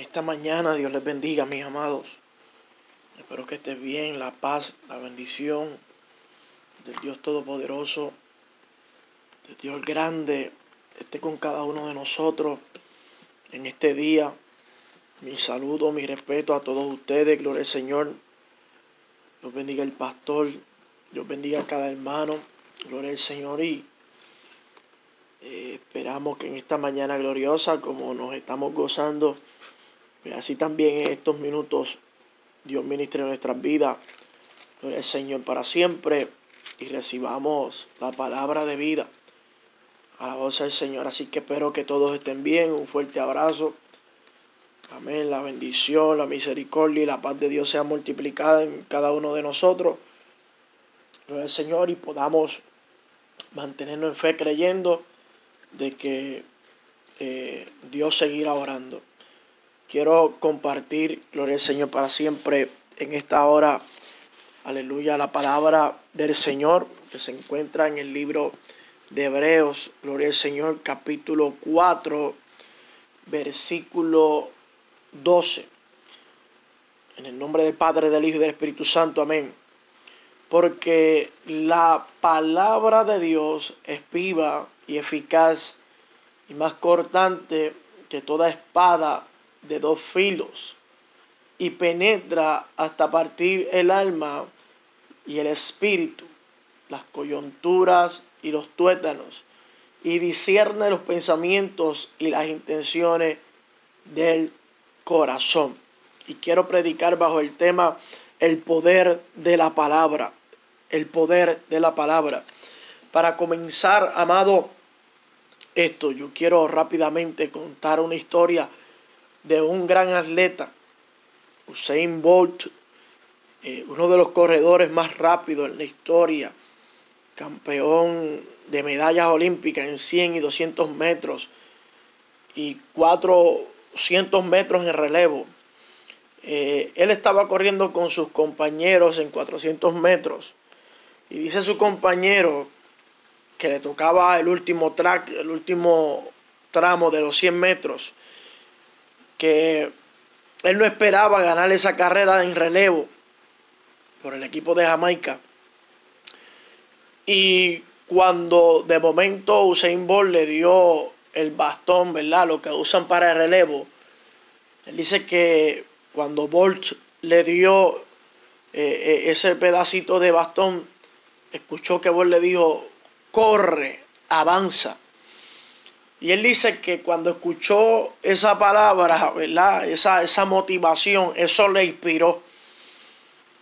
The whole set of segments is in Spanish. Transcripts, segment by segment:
Esta mañana Dios les bendiga, mis amados. Espero que estés bien, la paz, la bendición del Dios Todopoderoso, del Dios grande, esté con cada uno de nosotros en este día. Mi saludo, mi respeto a todos ustedes, gloria al Señor. Dios bendiga el pastor, Dios bendiga a cada hermano, gloria al Señor y eh, esperamos que en esta mañana gloriosa, como nos estamos gozando, así también en estos minutos Dios ministre nuestras vidas. Gloria al Señor para siempre y recibamos la palabra de vida. A la voz del Señor. Así que espero que todos estén bien. Un fuerte abrazo. Amén. La bendición, la misericordia y la paz de Dios sea multiplicada en cada uno de nosotros. Gloria al Señor y podamos mantenernos en fe creyendo de que eh, Dios seguirá orando. Quiero compartir, gloria al Señor, para siempre en esta hora, aleluya, la palabra del Señor que se encuentra en el libro de Hebreos, gloria al Señor, capítulo 4, versículo 12. En el nombre del Padre, del Hijo y del Espíritu Santo, amén. Porque la palabra de Dios es viva y eficaz y más cortante que toda espada de dos filos y penetra hasta partir el alma y el espíritu, las coyunturas y los tuétanos, y discierne los pensamientos y las intenciones del corazón. Y quiero predicar bajo el tema el poder de la palabra, el poder de la palabra. Para comenzar, amado, esto yo quiero rápidamente contar una historia de un gran atleta, Usain Bolt, eh, uno de los corredores más rápidos en la historia, campeón de medallas olímpicas en 100 y 200 metros y 400 metros en relevo. Eh, él estaba corriendo con sus compañeros en 400 metros y dice su compañero que le tocaba el último track, el último tramo de los 100 metros que él no esperaba ganar esa carrera en relevo por el equipo de Jamaica. Y cuando de momento Usain Bolt le dio el bastón, ¿verdad? Lo que usan para el relevo. Él dice que cuando Bolt le dio eh, eh, ese pedacito de bastón, escuchó que Bolt le dijo, corre, avanza. Y él dice que cuando escuchó esa palabra, ¿verdad? Esa, esa motivación, eso le inspiró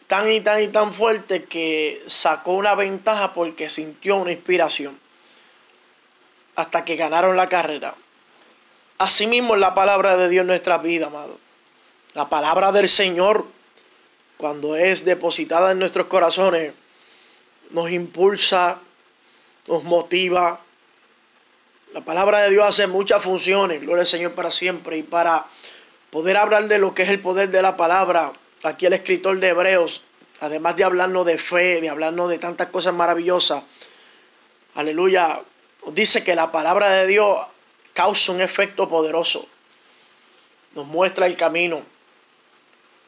tan y tan y tan fuerte que sacó una ventaja porque sintió una inspiración hasta que ganaron la carrera. Asimismo la palabra de Dios en nuestra vida, amado. La palabra del Señor, cuando es depositada en nuestros corazones, nos impulsa, nos motiva, la palabra de Dios hace muchas funciones, gloria al Señor para siempre. Y para poder hablar de lo que es el poder de la palabra, aquí el escritor de Hebreos, además de hablarnos de fe, de hablarnos de tantas cosas maravillosas, aleluya, dice que la palabra de Dios causa un efecto poderoso. Nos muestra el camino.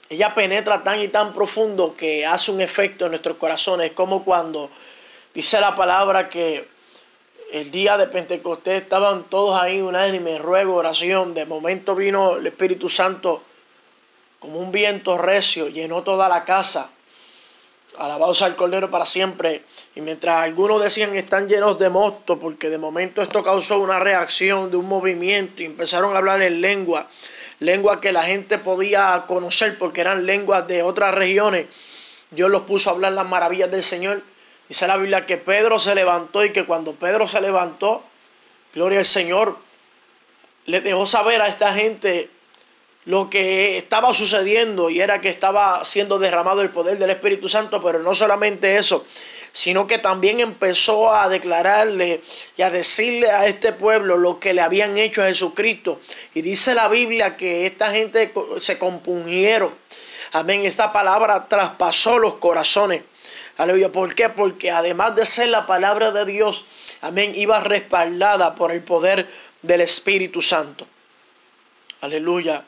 Ella penetra tan y tan profundo que hace un efecto en nuestros corazones. Es como cuando dice la palabra que el día de Pentecostés estaban todos ahí unánime, ruego, oración. De momento vino el Espíritu Santo como un viento recio, llenó toda la casa. Alabados al Cordero para siempre. Y mientras algunos decían están llenos de mosto, porque de momento esto causó una reacción de un movimiento y empezaron a hablar en lengua, lengua que la gente podía conocer porque eran lenguas de otras regiones. Dios los puso a hablar las maravillas del Señor Dice la Biblia que Pedro se levantó y que cuando Pedro se levantó, gloria al Señor, le dejó saber a esta gente lo que estaba sucediendo y era que estaba siendo derramado el poder del Espíritu Santo, pero no solamente eso, sino que también empezó a declararle y a decirle a este pueblo lo que le habían hecho a Jesucristo. Y dice la Biblia que esta gente se compungieron. Amén. Esta palabra traspasó los corazones. Aleluya. ¿Por qué? Porque además de ser la palabra de Dios, amén, iba respaldada por el poder del Espíritu Santo. Aleluya.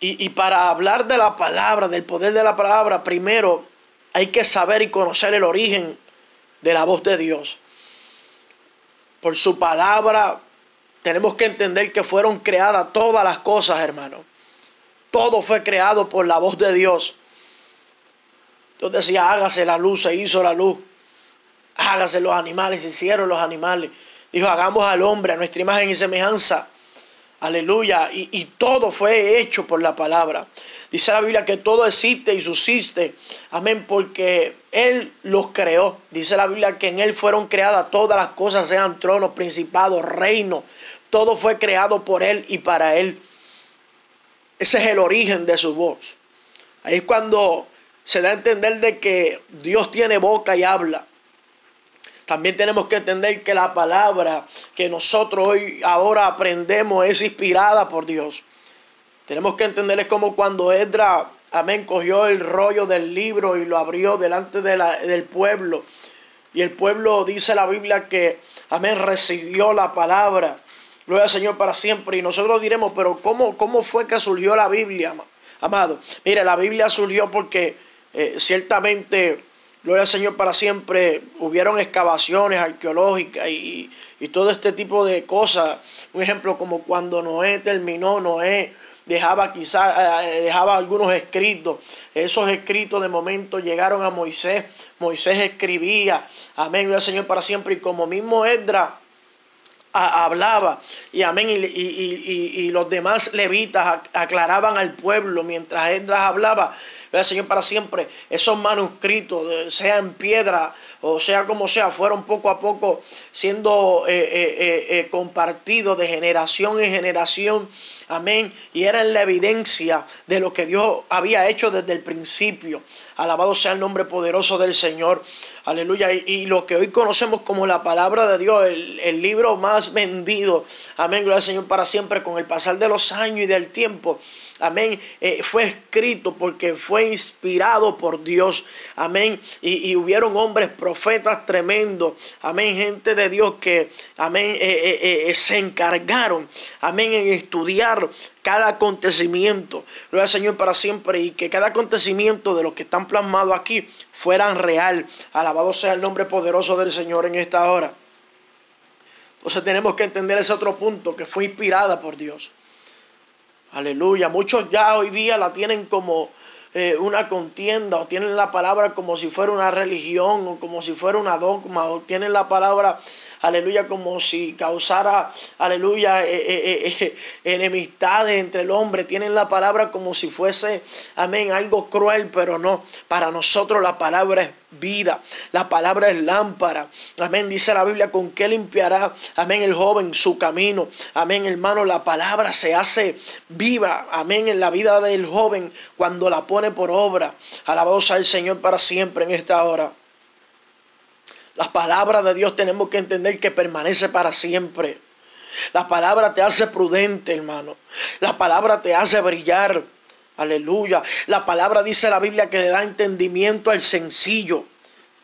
Y, y, para hablar de la palabra, del poder de la palabra, primero hay que saber y conocer el origen de la voz de Dios. Por su palabra tenemos que entender que fueron creadas todas las cosas, hermano. Todo fue creado por la voz de Dios. Dios decía, hágase la luz, se hizo la luz. Hágase los animales, se hicieron los animales. Dijo, hagamos al hombre a nuestra imagen y semejanza. Aleluya. Y, y todo fue hecho por la palabra. Dice la Biblia que todo existe y subsiste. Amén, porque Él los creó. Dice la Biblia que en Él fueron creadas todas las cosas, sean tronos, principados, reinos. Todo fue creado por Él y para Él. Ese es el origen de su voz. Ahí es cuando se da a entender de que Dios tiene boca y habla. También tenemos que entender que la palabra que nosotros hoy ahora aprendemos es inspirada por Dios. Tenemos que entender es como cuando Edra, amén, cogió el rollo del libro y lo abrió delante de la, del pueblo. Y el pueblo dice la Biblia que, amén, recibió la palabra. Gloria al Señor para siempre. Y nosotros diremos, pero ¿cómo, cómo fue que surgió la Biblia, amado? Mire, la Biblia surgió porque eh, ciertamente, gloria al Señor para siempre, hubieron excavaciones arqueológicas y, y todo este tipo de cosas. Un ejemplo como cuando Noé terminó, Noé dejaba quizás, eh, dejaba algunos escritos. Esos escritos de momento llegaron a Moisés. Moisés escribía, amén, el Señor para siempre. Y como mismo Edra hablaba y amén y, y, los demás levitas aclaraban al pueblo mientras Edras hablaba Señor para siempre esos manuscritos sea en piedra o sea como sea fueron poco a poco siendo eh, eh, eh, compartidos de generación en generación Amén. Y eran la evidencia de lo que Dios había hecho desde el principio. Alabado sea el nombre poderoso del Señor. Aleluya. Y, lo que hoy conocemos como la palabra de Dios, el, libro más vendido. Amén. Gloria al Señor para siempre con el pasar de los años y del tiempo. Amén. Eh, fue escrito porque fue inspirado por Dios. Amén. Y, y, hubieron hombres profetas tremendos. Amén. Gente de Dios que, amén, eh, eh, se encargaron. Amén. En estudiar cada acontecimiento. Gloria al Señor para siempre y que cada acontecimiento de los que están plasmados aquí fueran real. Alabado sea el nombre poderoso del Señor en esta hora. Entonces tenemos que entender ese otro punto que fue inspirada por Dios. Aleluya. Muchos ya hoy día la tienen como eh, una contienda o tienen la palabra como si fuera una religión o como si fuera una dogma o tienen la palabra aleluya, como si causara, aleluya, eh, eh, enemistades entre el hombre. Tienen la palabra como si fuese, amén, algo cruel, pero no. Para nosotros la palabra es vida. La palabra es lámpara. Amén. Dice la Biblia con qué limpiará. Amén. El joven su camino. Amén, hermano. La palabra se hace viva. Amén. En la vida del joven cuando la pone por obra. Alabado sea el Señor para siempre en esta hora. La palabra de Dios tenemos que entender que permanece para siempre. La palabra te hace prudente, hermano. La palabra te hace brillar. Aleluya. La palabra dice la Biblia que le da entendimiento al sencillo.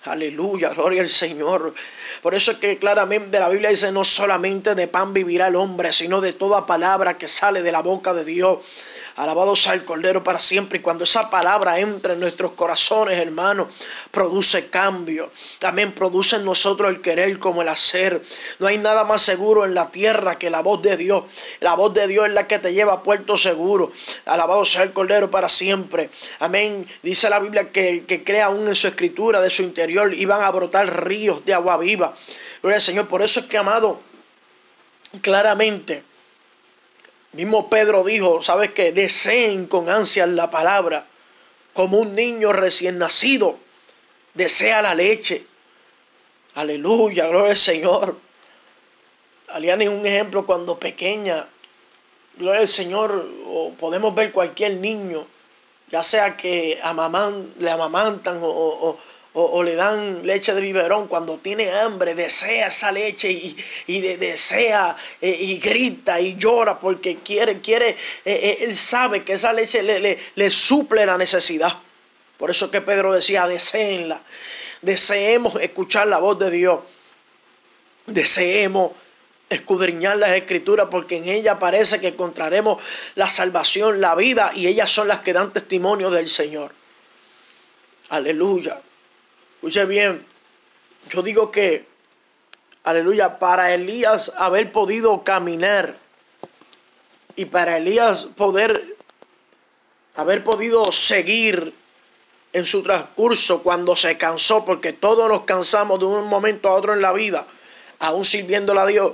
Aleluya, gloria al Señor. Por eso es que claramente la Biblia dice no solamente de pan vivirá el hombre, sino de toda palabra que sale de la boca de Dios. Alabado sea el Cordero para siempre. Y cuando esa palabra entra en nuestros corazones, hermano, produce cambio. También produce en nosotros el querer como el hacer. No hay nada más seguro en la tierra que la voz de Dios. La voz de Dios es la que te lleva a puerto seguro. Alabado sea el Cordero para siempre. Amén. Dice la Biblia que el que crea aún en su escritura, de su interior, iban a brotar ríos de agua viva. Gloria al Señor. Por eso es que, amado, claramente Mismo Pedro dijo, ¿sabes qué? Deseen con ansias la palabra, como un niño recién nacido desea la leche. Aleluya, gloria al Señor. Aliana es un ejemplo cuando pequeña, gloria al Señor, o podemos ver cualquier niño, ya sea que le amamantan o, le dan leche de biberón, cuando tiene hambre, desea esa leche y, desea eh, y grita y llora porque quiere, quiere, eh, eh, él sabe que esa leche le, le, suple la necesidad. Por eso que Pedro decía, deseenla, deseemos escuchar la voz de Dios, deseemos escudriñar las escrituras porque en ella parece que encontraremos la salvación, la vida y ellas son las que dan testimonio del Señor. Aleluya. Escuche bien, yo digo que, aleluya, para Elías haber podido caminar y para Elías poder haber podido seguir en su transcurso cuando se cansó, porque todos nos cansamos de un momento a otro en la vida, aún sirviéndole a Dios.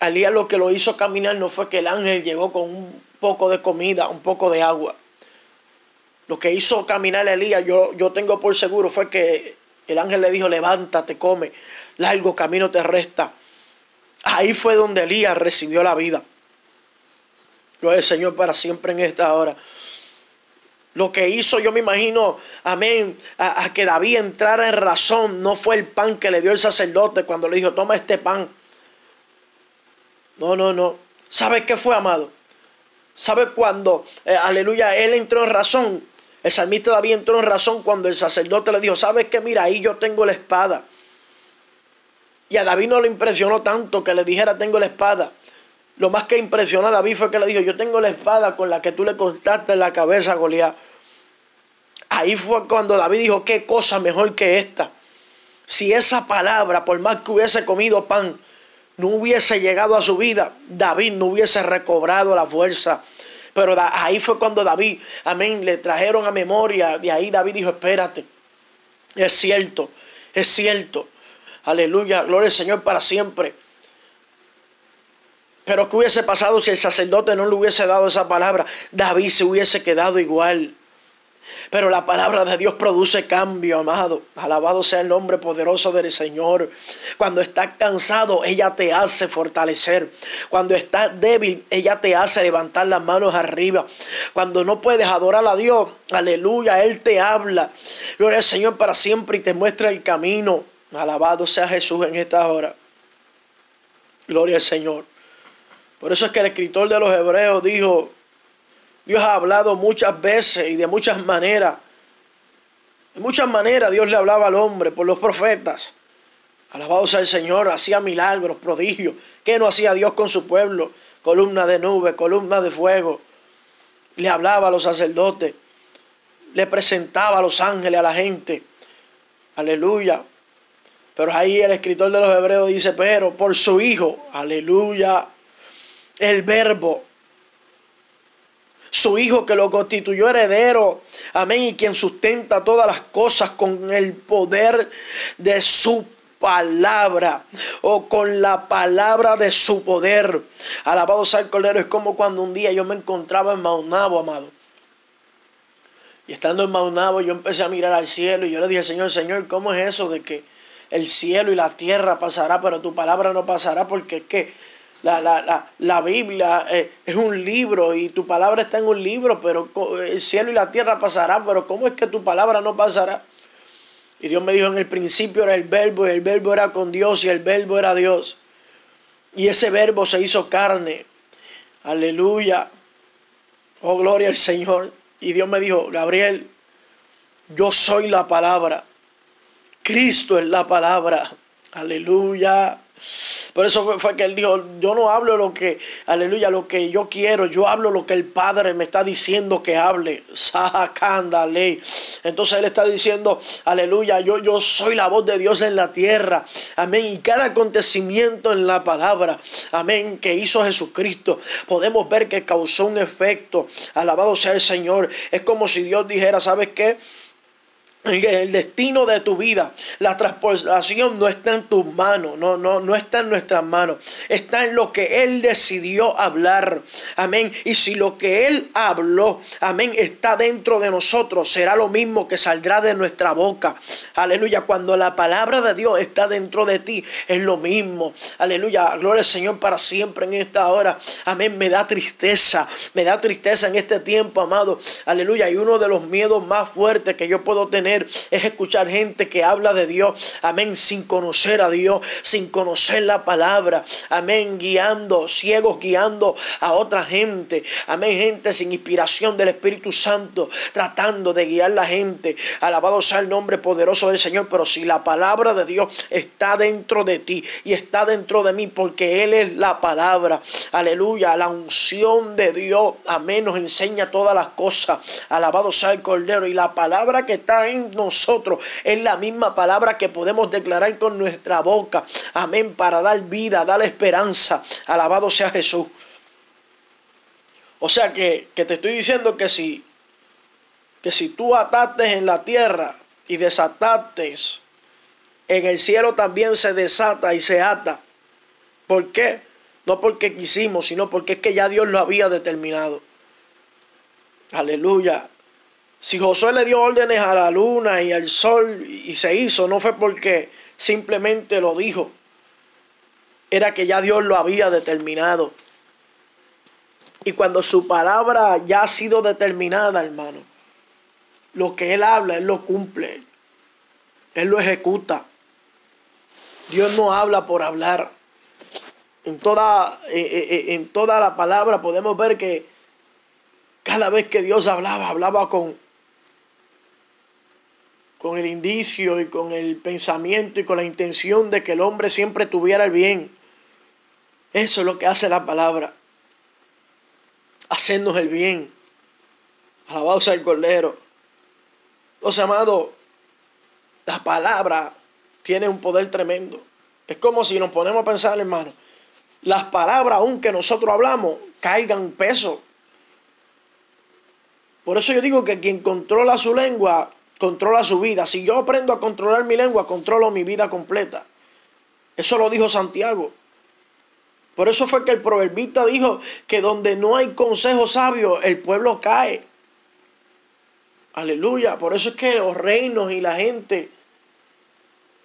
Elías lo que lo hizo caminar no fue que el ángel llegó con un poco de comida, un poco de agua. Lo que hizo caminar Elías, yo, yo tengo por seguro, fue que el ángel le dijo, levántate, come, largo camino te resta. Ahí fue donde Elías recibió la vida. Lo el Señor para siempre en esta hora. Lo que hizo, yo me imagino, amén, a, que David entrara en razón, no fue el pan que le dio el sacerdote cuando le dijo, toma este pan. No, no, no. ¿Sabe qué fue, amado? ¿Sabe cuándo, eh, aleluya, él entró en razón? El salmista David entró en razón cuando el sacerdote le dijo, ¿sabes qué? Mira, ahí yo tengo la espada. Y a David no le impresionó tanto que le dijera, tengo la espada. Lo más que impresionó a David fue que le dijo, yo tengo la espada con la que tú le cortaste la cabeza a Goliat. Ahí fue cuando David dijo, qué cosa mejor que esta. Si esa palabra, por más que hubiese comido pan, no hubiese llegado a su vida, David no hubiese recobrado la fuerza pero ahí fue cuando David, amén, le trajeron a memoria. De ahí David dijo, espérate, es cierto, es cierto. Aleluya, gloria al Señor para siempre. Pero ¿qué hubiese pasado si el sacerdote no le hubiese dado esa palabra? David se hubiese quedado igual. Pero la palabra de Dios produce cambio, amado. Alabado sea el nombre poderoso del Señor. Cuando estás cansado, ella te hace fortalecer. Cuando estás débil, ella te hace levantar las manos arriba. Cuando no puedes adorar a Dios, aleluya, Él te habla. Gloria al Señor para siempre y te muestra el camino. Alabado sea Jesús en esta hora. Gloria al Señor. Por eso es que el escritor de los Hebreos dijo, Dios ha hablado muchas veces y de muchas maneras. De muchas maneras Dios le hablaba al hombre por los profetas. Alabado sea el Señor, hacía milagros, prodigios. ¿Qué no hacía Dios con su pueblo? Columna de nube, columna de fuego. Le hablaba a los sacerdotes. Le presentaba a los ángeles, a la gente. Aleluya. Pero ahí el escritor de los Hebreos dice, pero por su Hijo, aleluya, el verbo su Hijo que lo constituyó heredero, amén, y quien sustenta todas las cosas con el poder de su palabra o con la palabra de su poder. Alabado sea el Cordero, es como cuando un día yo me encontraba en Maunabo, amado. Y estando en Maunabo yo empecé a mirar al cielo y yo le dije, Señor, Señor, ¿cómo es eso de que el cielo y la tierra pasará, pero tu palabra no pasará? Porque es que la, la, la, Biblia eh, es un libro y tu palabra está en un libro, pero el cielo y la tierra pasarán, pero ¿cómo es que tu palabra no pasará? Y Dios me dijo en el principio era el verbo y el verbo era con Dios y el verbo era Dios. Y ese verbo se hizo carne. Aleluya. Oh, gloria al Señor. Y Dios me dijo, Gabriel, yo soy la palabra. Cristo es la palabra. Aleluya. Por eso fue, que él dijo, yo no hablo lo que, aleluya, lo que yo quiero, yo hablo lo que el Padre me está diciendo que hable. Sacándale. Entonces él está diciendo, aleluya, yo, yo soy la voz de Dios en la tierra. Amén. Y cada acontecimiento en la palabra, amén, que hizo Jesucristo, podemos ver que causó un efecto. Alabado sea el Señor. Es como si Dios dijera, ¿sabes qué? El destino de tu vida, la transportación no está en tus manos, no, no, no está en nuestras manos, está en lo que Él decidió hablar, amén. Y si lo que Él habló, amén, está dentro de nosotros, será lo mismo que saldrá de nuestra boca, aleluya. Cuando la palabra de Dios está dentro de ti, es lo mismo, aleluya. Gloria al Señor para siempre en esta hora, amén. Me da tristeza, me da tristeza en este tiempo, amado, aleluya. Y uno de los miedos más fuertes que yo puedo tener es escuchar gente que habla de Dios, amén, sin conocer a Dios, sin conocer la palabra, amén, guiando, ciegos guiando a otra gente, amén, gente sin inspiración del Espíritu Santo, tratando de guiar la gente. Alabado sea el nombre poderoso del Señor, pero si la palabra de Dios está dentro de ti y está dentro de mí, porque Él es la palabra, aleluya, la unción de Dios, amén, nos enseña todas las cosas. Alabado sea el Cordero y la palabra que está en nosotros. Es la misma palabra que podemos declarar con nuestra boca. Amén. Para dar vida, dar esperanza. Alabado sea Jesús. O sea que, que te estoy diciendo que si, que si tú atates en la tierra y desatates, en el cielo también se desata y se ata. ¿Por qué? No porque quisimos, sino porque es que ya Dios lo había determinado. Aleluya. Si Josué le dio órdenes a la luna y al sol y se hizo, no fue porque simplemente lo dijo. Era que ya Dios lo había determinado. Y cuando su palabra ya ha sido determinada, hermano, lo que Él habla, Él lo cumple. Él lo ejecuta. Dios no habla por hablar. En toda, en toda la palabra podemos ver que cada vez que Dios hablaba, hablaba con, con el indicio y con el pensamiento y con la intención de que el hombre siempre tuviera el bien. Eso es lo que hace la palabra. Hacernos el bien. Alabado sea el Cordero. Los amados, la palabra tiene un poder tremendo. Es como si nos ponemos a pensar, hermano, las palabras, aunque nosotros hablamos, caigan peso. Por eso yo digo que quien controla su lengua controla su vida. Si yo aprendo a controlar mi lengua, controlo mi vida completa. Eso lo dijo Santiago. Por eso fue que el proverbista dijo que donde no hay consejo sabio, el pueblo cae. Aleluya. Por eso es que los reinos y la gente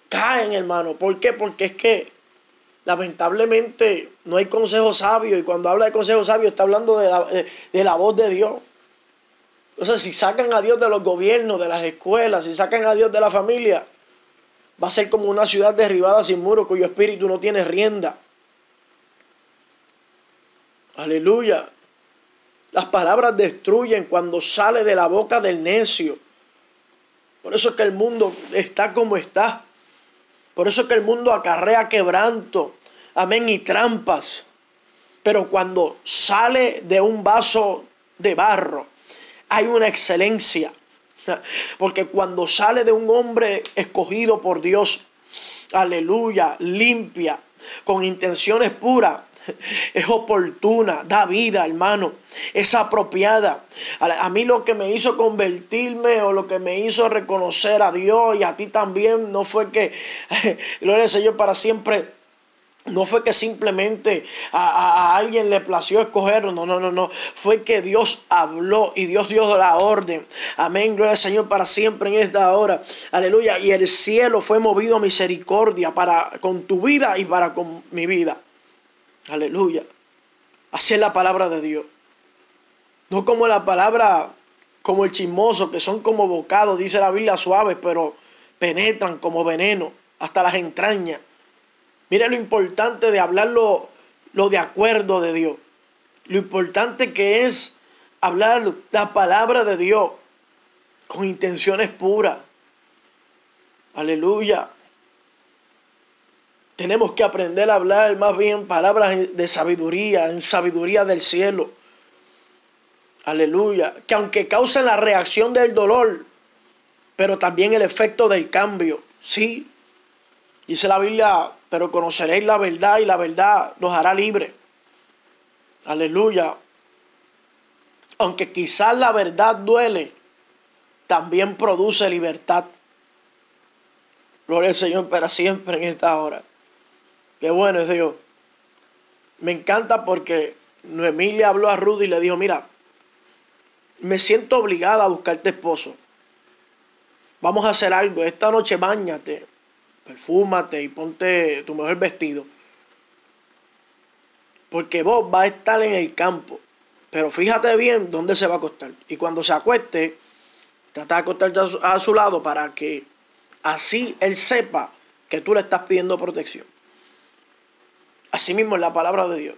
caen, hermano. ¿Por qué? Porque es que lamentablemente no hay consejo sabio. Y cuando habla de consejo sabio está hablando de la, de la voz de Dios. Entonces, si sacan a Dios de los gobiernos, de las escuelas, si sacan a Dios de la familia, va a ser como una ciudad derribada sin muro cuyo espíritu no tiene rienda. Aleluya. Las palabras destruyen cuando sale de la boca del necio. Por eso es que el mundo está como está. Por eso es que el mundo acarrea quebranto. Amén. Y trampas. Pero cuando sale de un vaso de barro, hay una excelencia. Porque cuando sale de un hombre escogido por Dios, aleluya, limpia, con intenciones puras, es oportuna, da vida, hermano, es apropiada. A mí lo que me hizo convertirme o lo que me hizo reconocer a Dios y a ti también no fue que, gloria al Señor para siempre no fue que simplemente a, alguien le plació escogerlo, no, no, no, no. Fue que Dios habló y Dios dio la orden. Amén, gloria al Señor para siempre en esta hora. Aleluya. Y el cielo fue movido a misericordia para con tu vida y para con mi vida. Aleluya. Así es la palabra de Dios. No como la palabra, como el chismoso, que son como bocados, dice la Biblia, suaves, pero penetran como veneno hasta las entrañas. Mira lo importante de hablar lo, de acuerdo de Dios. Lo importante que es hablar la palabra de Dios con intenciones puras. Aleluya. Tenemos que aprender a hablar más bien palabras de sabiduría, en sabiduría del cielo. Aleluya. Que aunque causen la reacción del dolor, pero también el efecto del cambio. Sí. Dice la Biblia, pero conoceréis la verdad y la verdad nos hará libre. Aleluya. Aunque quizás la verdad duele, también produce libertad. Gloria al Señor para siempre en esta hora. Qué bueno es Dios. Me encanta porque Noemí le habló a Rudy y le dijo, mira, me siento obligada a buscarte esposo. Vamos a hacer algo. Esta noche bañate, perfúmate y ponte tu mejor vestido. Porque vos vas a estar en el campo. Pero fíjate bien dónde se va a acostar. Y cuando se acueste, trata de acostarte a su lado para que así él sepa que tú le estás pidiendo protección. Así mismo es la palabra de Dios.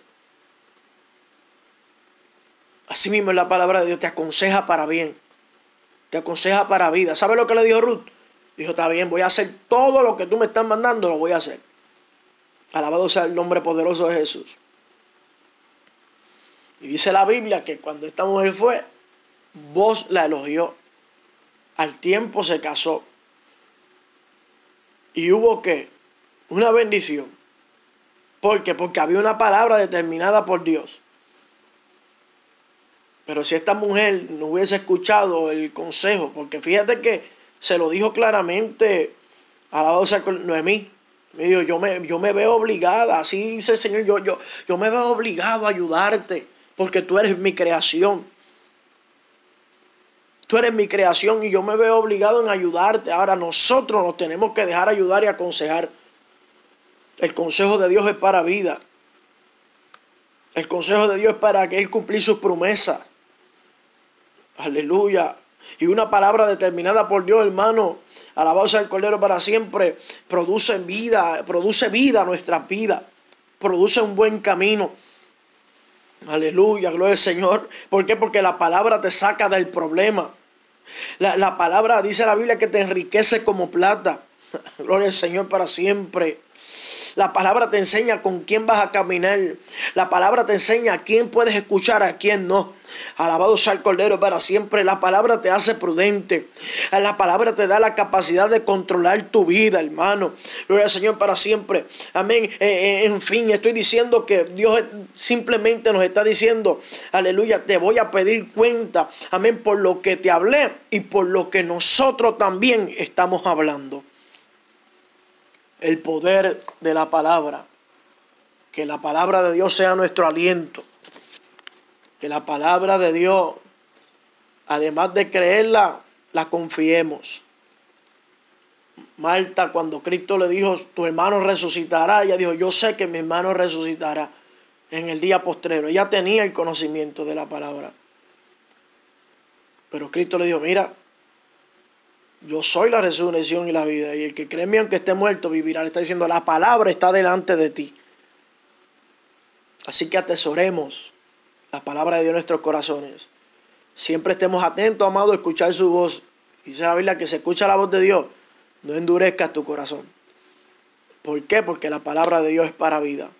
Así mismo es la palabra de Dios. Te aconseja para bien. Te aconseja para vida. ¿Sabe lo que le dijo Ruth? Dijo, está bien, voy a hacer todo lo que tú me estás mandando, lo voy a hacer. Alabado sea el nombre poderoso de Jesús. Y dice la Biblia que cuando esta mujer fue, vos la elogió. Al tiempo se casó. Y hubo que una bendición. ¿Por qué? Porque había una palabra determinada por Dios. Pero si esta mujer no hubiese escuchado el consejo, porque fíjate que se lo dijo claramente a la voz de Noemí. Me dijo, yo me, yo me veo obligada, así dice el Señor, yo, yo, yo me veo obligado a ayudarte porque tú eres mi creación. Tú eres mi creación y yo me veo obligado en ayudarte. Ahora nosotros nos tenemos que dejar ayudar y aconsejar. El consejo de Dios es para vida. El consejo de Dios es para que Él cumplir sus promesas. Aleluya. Y una palabra determinada por Dios, hermano. Alabado sea el Cordero para siempre. Produce vida, produce vida a nuestra vida. Produce un buen camino. Aleluya, gloria al Señor. ¿Por qué? Porque la palabra te saca del problema. La, la palabra dice la Biblia que te enriquece como plata. Gloria al Señor para siempre. La palabra te enseña con quién vas a caminar. La palabra te enseña a quién puedes escuchar, a quién no. Alabado sea el Cordero para siempre. La palabra te hace prudente. La palabra te da la capacidad de controlar tu vida, hermano. Gloria al Señor para siempre. Amén. Eh, eh, en fin, estoy diciendo que Dios simplemente nos está diciendo, aleluya, te voy a pedir cuenta. Amén. Por lo que te hablé y por lo que nosotros también estamos hablando el poder de la palabra. Que la palabra de Dios sea nuestro aliento. Que la palabra de Dios, además de creerla, la confiemos. Marta, cuando Cristo le dijo, tu hermano resucitará, ella dijo, yo sé que mi hermano resucitará en el día postrero. Ella tenía el conocimiento de la palabra. Pero Cristo le dijo, mira, yo soy la resurrección y la vida. Y el que cree en mí, aunque esté muerto, vivirá. Le está diciendo, la palabra está delante de ti. Así que atesoremos la palabra de Dios en nuestros corazones. Siempre estemos atentos, amado, a escuchar su voz. Dice la Biblia que se escucha la voz de Dios, no endurezcas tu corazón. ¿Por qué? Porque la palabra de Dios es para vida.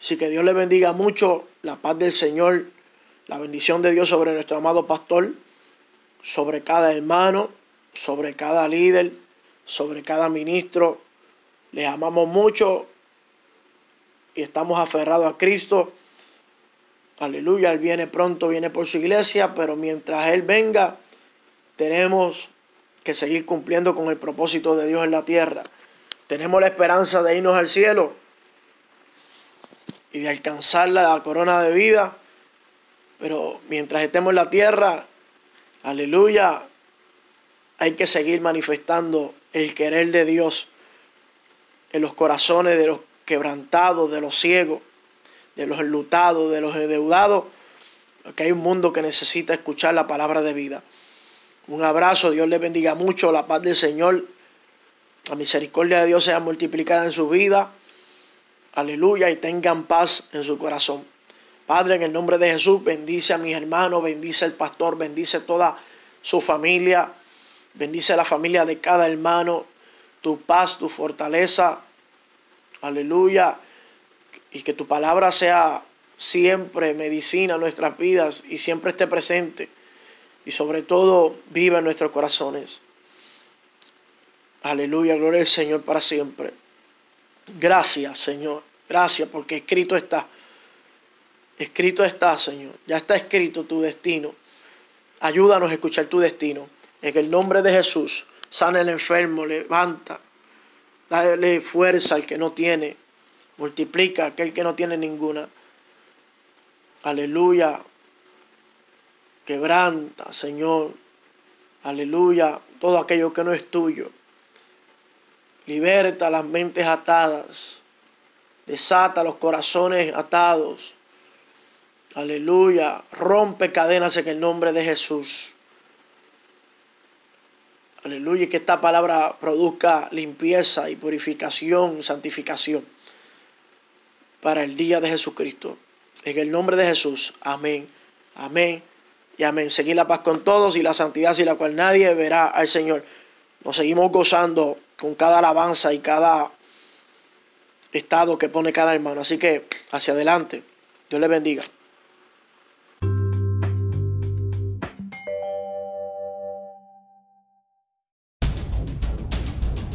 Así que Dios le bendiga mucho, la paz del Señor, la bendición de Dios sobre nuestro amado pastor, sobre cada hermano, sobre cada líder, sobre cada ministro. Les amamos mucho y estamos aferrados a Cristo. Aleluya, Él viene pronto, viene por su iglesia, pero mientras Él venga, tenemos que seguir cumpliendo con el propósito de Dios en la tierra. Tenemos la esperanza de irnos al cielo y de alcanzar la corona de vida, pero mientras estemos en la tierra, aleluya, hay que seguir manifestando el querer de Dios en los corazones de los quebrantados, de los ciegos, de los enlutados, de los endeudados, porque hay un mundo que necesita escuchar la palabra de vida. Un abrazo, Dios les bendiga mucho, la paz del Señor, la misericordia de Dios sea multiplicada en su vida. Aleluya y tengan paz en su corazón. Padre, en el nombre de Jesús, bendice a mis hermanos, bendice al pastor, bendice toda su familia. Bendice a la familia de cada hermano, tu paz, tu fortaleza. Aleluya. Y que tu palabra sea siempre medicina en nuestras vidas y siempre esté presente. Y sobre todo viva en nuestros corazones. Aleluya, gloria al Señor para siempre. Gracias, Señor. Gracias porque escrito está. Escrito está, Señor. Ya está escrito tu destino. Ayúdanos a escuchar tu destino. En el nombre de Jesús, sana el enfermo, levanta, dale fuerza al que no tiene, multiplica a aquel que no tiene ninguna. Aleluya. Quebranta, Señor. Aleluya. Todo aquello que no es tuyo. Liberta las mentes atadas. Desata los corazones atados. Aleluya. Rompe cadenas en el nombre de Jesús. Aleluya. Y que esta palabra produzca limpieza y purificación, santificación para el día de Jesucristo. En el nombre de Jesús. Amén. Amén. Y amén. Seguir la paz con todos y la santidad sin la cual nadie verá al Señor. Nos seguimos gozando con cada alabanza y cada estado que pone cada hermano. Así que hacia adelante. Dios le bendiga.